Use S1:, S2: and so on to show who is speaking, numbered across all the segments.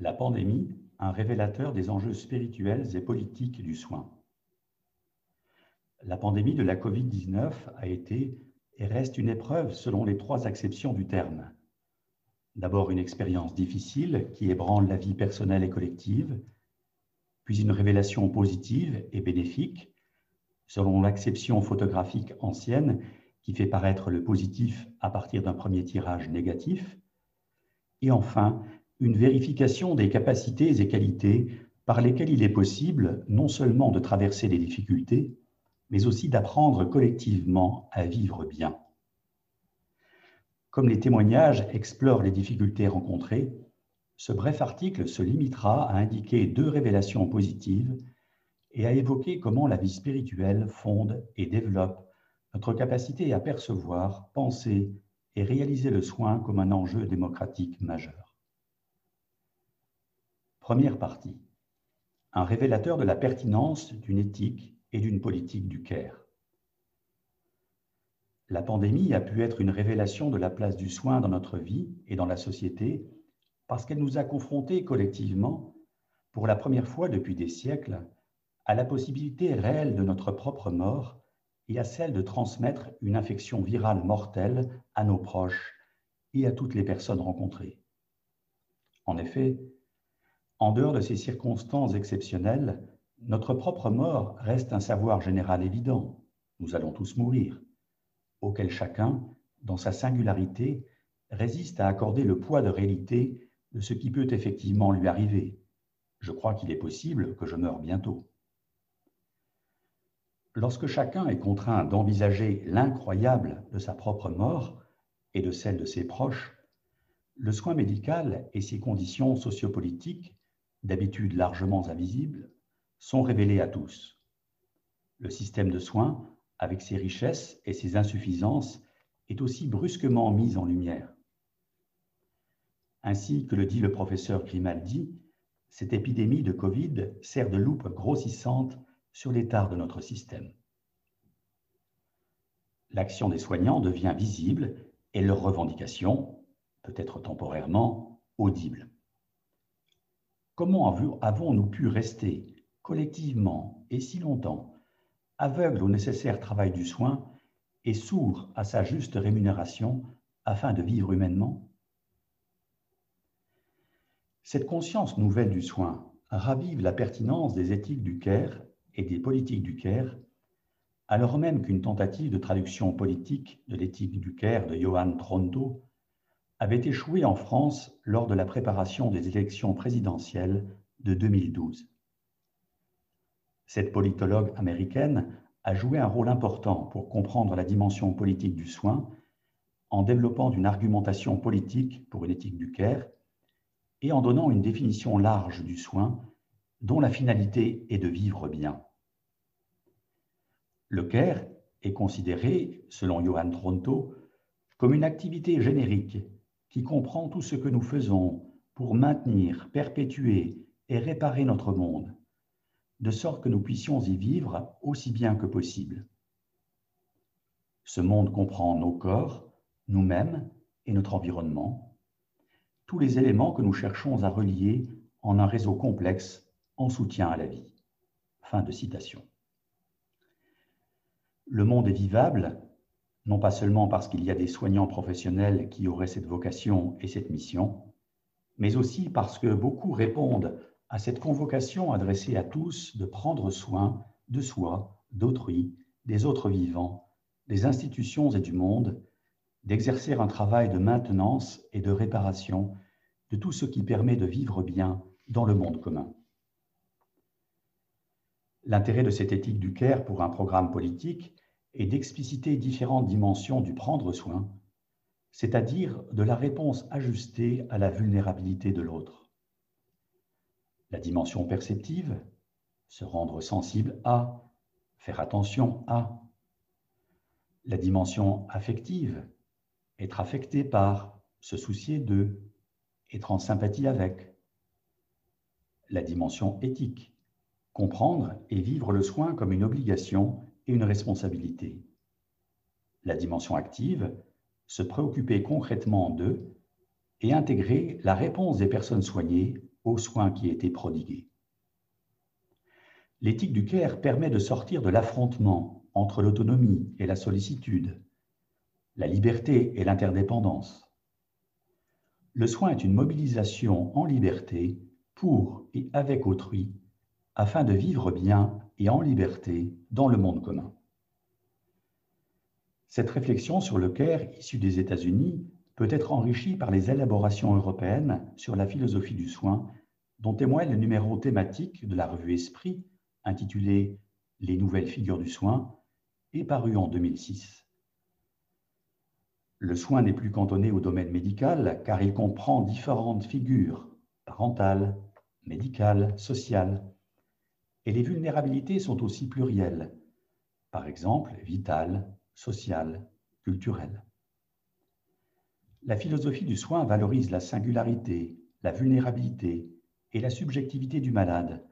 S1: La pandémie, un révélateur des enjeux spirituels et politiques du soin. La pandémie de la Covid-19 a été et reste une épreuve selon les trois acceptions du terme. D'abord une expérience difficile qui ébranle la vie personnelle et collective, puis une révélation positive et bénéfique, selon l'acception photographique ancienne qui fait paraître le positif à partir d'un premier tirage négatif, et enfin une vérification des capacités et qualités par lesquelles il est possible non seulement de traverser les difficultés, mais aussi d'apprendre collectivement à vivre bien. Comme les témoignages explorent les difficultés rencontrées, ce bref article se limitera à indiquer deux révélations positives et à évoquer comment la vie spirituelle fonde et développe notre capacité à percevoir, penser et réaliser le soin comme un enjeu démocratique majeur. Première partie. Un révélateur de la pertinence d'une éthique et d'une politique du CARE. La pandémie a pu être une révélation de la place du soin dans notre vie et dans la société parce qu'elle nous a confrontés collectivement, pour la première fois depuis des siècles, à la possibilité réelle de notre propre mort et à celle de transmettre une infection virale mortelle à nos proches et à toutes les personnes rencontrées. En effet, en dehors de ces circonstances exceptionnelles, notre propre mort reste un savoir général évident. Nous allons tous mourir, auquel chacun, dans sa singularité, résiste à accorder le poids de réalité de ce qui peut effectivement lui arriver. Je crois qu'il est possible que je meure bientôt. Lorsque chacun est contraint d'envisager l'incroyable de sa propre mort et de celle de ses proches, le soin médical et ses conditions sociopolitiques, d'habitude largement invisibles, sont révélés à tous. Le système de soins, avec ses richesses et ses insuffisances, est aussi brusquement mis en lumière. Ainsi que le dit le professeur Grimaldi, cette épidémie de Covid sert de loupe grossissante sur l'état de notre système. L'action des soignants devient visible et leurs revendications, peut-être temporairement, audibles. Comment avons-nous pu rester collectivement et si longtemps, aveugle au nécessaire travail du soin et sourd à sa juste rémunération afin de vivre humainement? Cette conscience nouvelle du soin ravive la pertinence des éthiques du CARE et des politiques du CARE, alors même qu'une tentative de traduction politique de l'éthique du CARE de Johan Tronto avait échoué en France lors de la préparation des élections présidentielles de 2012. Cette politologue américaine a joué un rôle important pour comprendre la dimension politique du soin en développant une argumentation politique pour une éthique du care et en donnant une définition large du soin dont la finalité est de vivre bien. Le care est considéré, selon Johan Tronto, comme une activité générique qui comprend tout ce que nous faisons pour maintenir, perpétuer et réparer notre monde de sorte que nous puissions y vivre aussi bien que possible. Ce monde comprend nos corps, nous-mêmes et notre environnement, tous les éléments que nous cherchons à relier en un réseau complexe en soutien à la vie. Fin de citation. Le monde est vivable, non pas seulement parce qu'il y a des soignants professionnels qui auraient cette vocation et cette mission, mais aussi parce que beaucoup répondent à cette convocation adressée à tous de prendre soin de soi, d'autrui, des autres vivants, des institutions et du monde, d'exercer un travail de maintenance et de réparation de tout ce qui permet de vivre bien dans le monde commun. L'intérêt de cette éthique du CARE pour un programme politique est d'expliciter différentes dimensions du prendre soin, c'est-à-dire de la réponse ajustée à la vulnérabilité de l'autre. La dimension perceptive, se rendre sensible à, faire attention à. La dimension affective, être affecté par, se soucier de, être en sympathie avec. La dimension éthique, comprendre et vivre le soin comme une obligation une responsabilité. La dimension active, se préoccuper concrètement d'eux et intégrer la réponse des personnes soignées aux soins qui étaient prodigués. L'éthique du Caire permet de sortir de l'affrontement entre l'autonomie et la sollicitude, la liberté et l'interdépendance. Le soin est une mobilisation en liberté pour et avec autrui afin de vivre bien et en liberté dans le monde commun. Cette réflexion sur le Caire, issue des États-Unis, peut être enrichie par les élaborations européennes sur la philosophie du soin, dont témoigne le numéro thématique de la revue Esprit, intitulé Les nouvelles figures du soin, et paru en 2006. Le soin n'est plus cantonné au domaine médical car il comprend différentes figures, parentales, médicales, sociales, et les vulnérabilités sont aussi plurielles, par exemple vitales, sociales, culturelles. La philosophie du soin valorise la singularité, la vulnérabilité et la subjectivité du malade,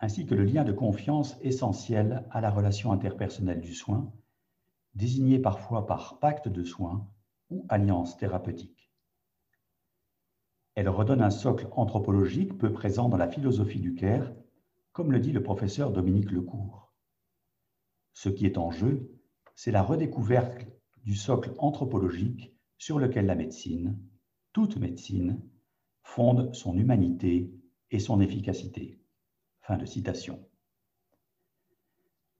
S1: ainsi que le lien de confiance essentiel à la relation interpersonnelle du soin, désigné parfois par pacte de soins ou alliance thérapeutique. Elle redonne un socle anthropologique peu présent dans la philosophie du Caire, comme le dit le professeur Dominique Lecourt. Ce qui est en jeu, c'est la redécouverte du socle anthropologique sur lequel la médecine, toute médecine, fonde son humanité et son efficacité. Fin de citation.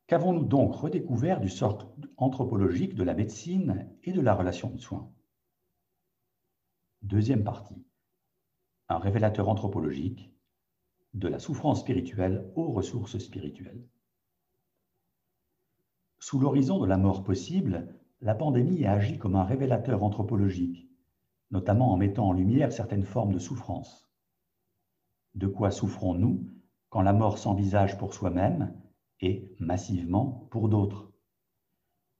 S1: Qu'avons-nous donc redécouvert du socle anthropologique de la médecine et de la relation de soins? Deuxième partie. Un révélateur anthropologique de la souffrance spirituelle aux ressources spirituelles. Sous l'horizon de la mort possible, la pandémie a agi comme un révélateur anthropologique, notamment en mettant en lumière certaines formes de souffrance. De quoi souffrons-nous quand la mort s'envisage pour soi-même et massivement pour d'autres?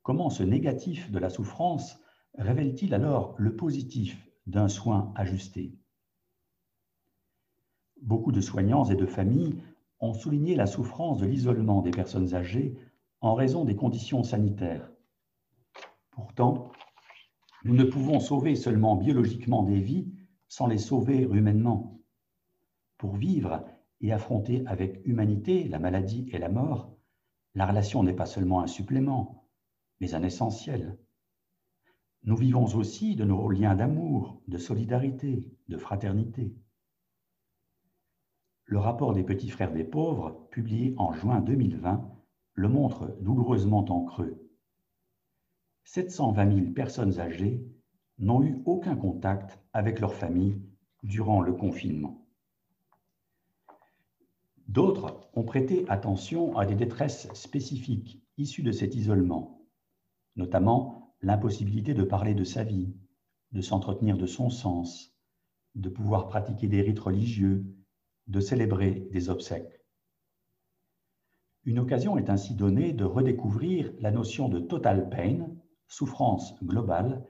S1: Comment ce négatif de la souffrance révèle-t-il alors le positif d'un soin ajusté? Beaucoup de soignants et de familles ont souligné la souffrance de l'isolement des personnes âgées en raison des conditions sanitaires. Pourtant, nous ne pouvons sauver seulement biologiquement des vies sans les sauver humainement. Pour vivre et affronter avec humanité la maladie et la mort, la relation n'est pas seulement un supplément, mais un essentiel. Nous vivons aussi de nos liens d'amour, de solidarité, de fraternité. Le rapport des petits frères des pauvres, publié en juin 2020, le montre douloureusement en creux. 720 000 personnes âgées n'ont eu aucun contact avec leur famille durant le confinement. D'autres ont prêté attention à des détresses spécifiques issues de cet isolement, notamment l'impossibilité de parler de sa vie, de s'entretenir de son sens, de pouvoir pratiquer des rites religieux, de célébrer des obsèques. Une occasion est ainsi donnée de redécouvrir la notion de total pain, souffrance globale,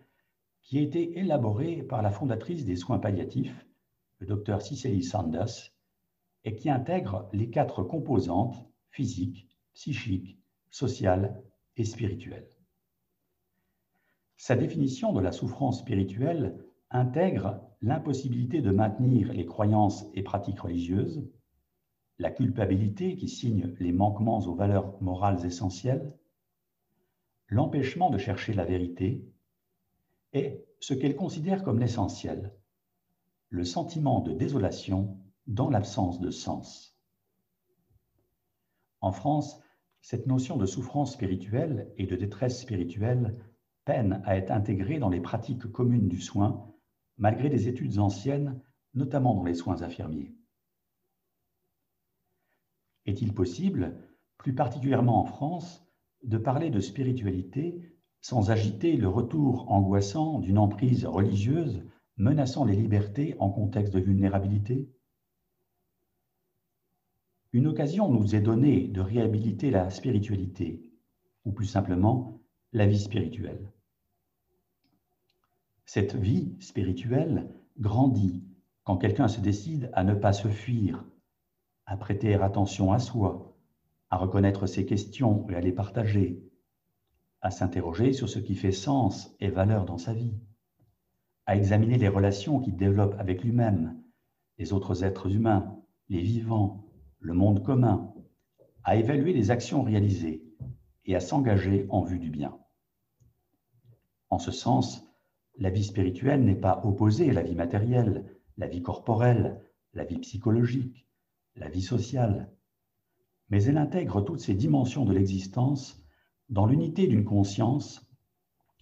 S1: qui a été élaborée par la fondatrice des soins palliatifs, le docteur Cicely Sanders, et qui intègre les quatre composantes physiques, psychiques, sociales et spirituelles. Sa définition de la souffrance spirituelle intègre l'impossibilité de maintenir les croyances et pratiques religieuses, la culpabilité qui signe les manquements aux valeurs morales essentielles, l'empêchement de chercher la vérité et ce qu'elle considère comme l'essentiel, le sentiment de désolation dans l'absence de sens. En France, cette notion de souffrance spirituelle et de détresse spirituelle peine à être intégrée dans les pratiques communes du soin, malgré des études anciennes, notamment dans les soins infirmiers. Est-il possible, plus particulièrement en France, de parler de spiritualité sans agiter le retour angoissant d'une emprise religieuse menaçant les libertés en contexte de vulnérabilité? Une occasion nous est donnée de réhabiliter la spiritualité, ou plus simplement la vie spirituelle. Cette vie spirituelle grandit quand quelqu'un se décide à ne pas se fuir, à prêter attention à soi, à reconnaître ses questions et à les partager, à s'interroger sur ce qui fait sens et valeur dans sa vie, à examiner les relations qu'il développe avec lui-même, les autres êtres humains, les vivants, le monde commun, à évaluer les actions réalisées et à s'engager en vue du bien. En ce sens, la vie spirituelle n'est pas opposée à la vie matérielle, la vie corporelle, la vie psychologique, la vie sociale, mais elle intègre toutes ces dimensions de l'existence dans l'unité d'une conscience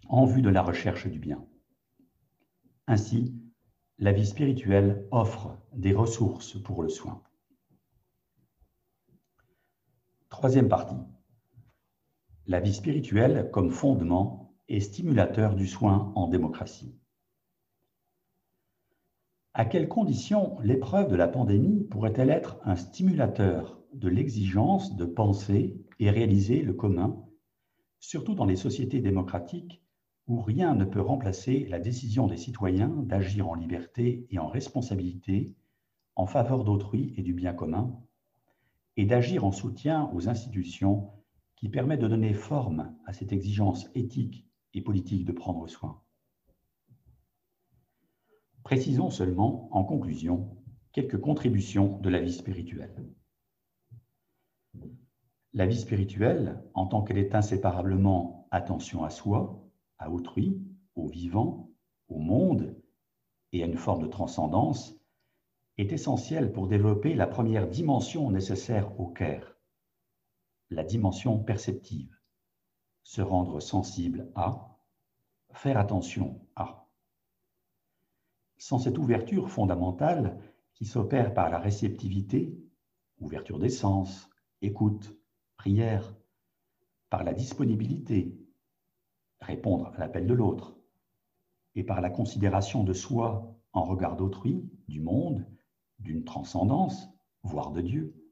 S1: en vue de la recherche du bien. Ainsi, la vie spirituelle offre des ressources pour le soin. Troisième partie. La vie spirituelle comme fondement et stimulateur du soin en démocratie. À quelles conditions l'épreuve de la pandémie pourrait-elle être un stimulateur de l'exigence de penser et réaliser le commun, surtout dans les sociétés démocratiques où rien ne peut remplacer la décision des citoyens d'agir en liberté et en responsabilité en faveur d'autrui et du bien commun, et d'agir en soutien aux institutions qui permettent de donner forme à cette exigence éthique et politique de prendre soin. Précisons seulement, en conclusion, quelques contributions de la vie spirituelle. La vie spirituelle, en tant qu'elle est inséparablement attention à soi, à autrui, au vivant, au monde et à une forme de transcendance, est essentielle pour développer la première dimension nécessaire au CARE, la dimension perceptive, se rendre sensible à, faire attention à. Sans cette ouverture fondamentale qui s'opère par la réceptivité, ouverture des sens, écoute, prière, par la disponibilité, répondre à l'appel de l'autre, et par la considération de soi en regard d'autrui, du monde, d'une transcendance, voire de Dieu,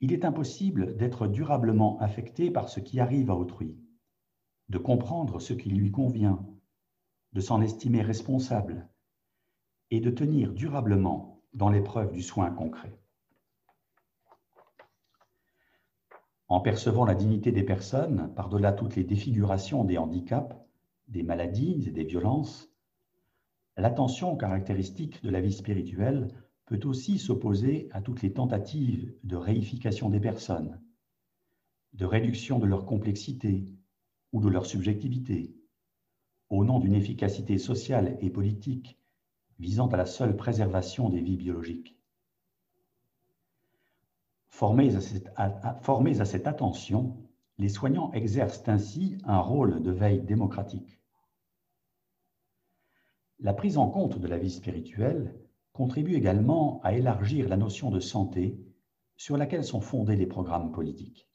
S1: il est impossible d'être durablement affecté par ce qui arrive à autrui, de comprendre ce qui lui convient, de s'en estimer responsable et de tenir durablement dans l'épreuve du soin concret. en percevant la dignité des personnes par-delà toutes les défigurations des handicaps, des maladies et des violences, l'attention caractéristique de la vie spirituelle peut aussi s'opposer à toutes les tentatives de réification des personnes, de réduction de leur complexité ou de leur subjectivité, au nom d'une efficacité sociale et politique visant à la seule préservation des vies biologiques. Formés à, cette, attention, les soignants exercent ainsi un rôle de veille démocratique. La prise en compte de la vie spirituelle contribue également à élargir la notion de santé sur laquelle sont fondés les programmes politiques.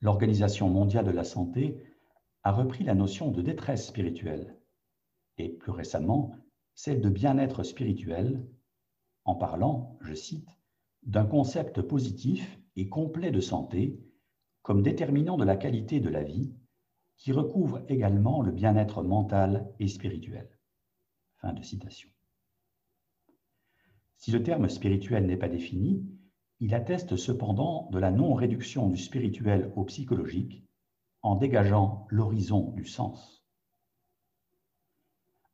S1: L'Organisation mondiale de la santé a repris la notion de détresse spirituelle et plus récemment celle de bien-être spirituel en parlant, je cite, d'un concept positif et complet de santé comme déterminant de la qualité de la vie qui recouvre également le bien-être mental et spirituel. Fin de citation. Si le terme spirituel n'est pas défini, il atteste cependant de la non-réduction du spirituel au psychologique en dégageant l'horizon du sens.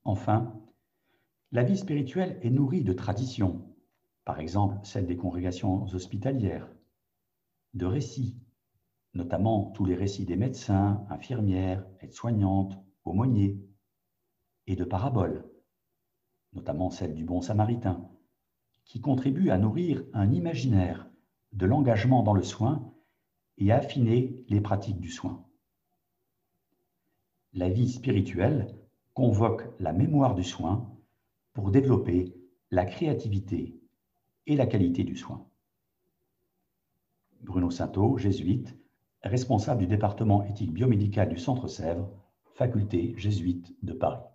S1: Enfin, la vie spirituelle est nourrie de traditions, par exemple celle des congrégations hospitalières, de récits, notamment tous les récits des médecins, infirmières, aides-soignantes, aumôniers, et de paraboles, notamment celle du bon samaritain, qui contribuent à nourrir un imaginaire de l'engagement dans le soin et à affiner les pratiques du soin. La vie spirituelle convoque la mémoire du soin pour développer la créativité et la qualité du soin. Bruno Sainteau, jésuite, responsable du département éthique biomédicale du Centre Sèvres, faculté jésuite de Paris.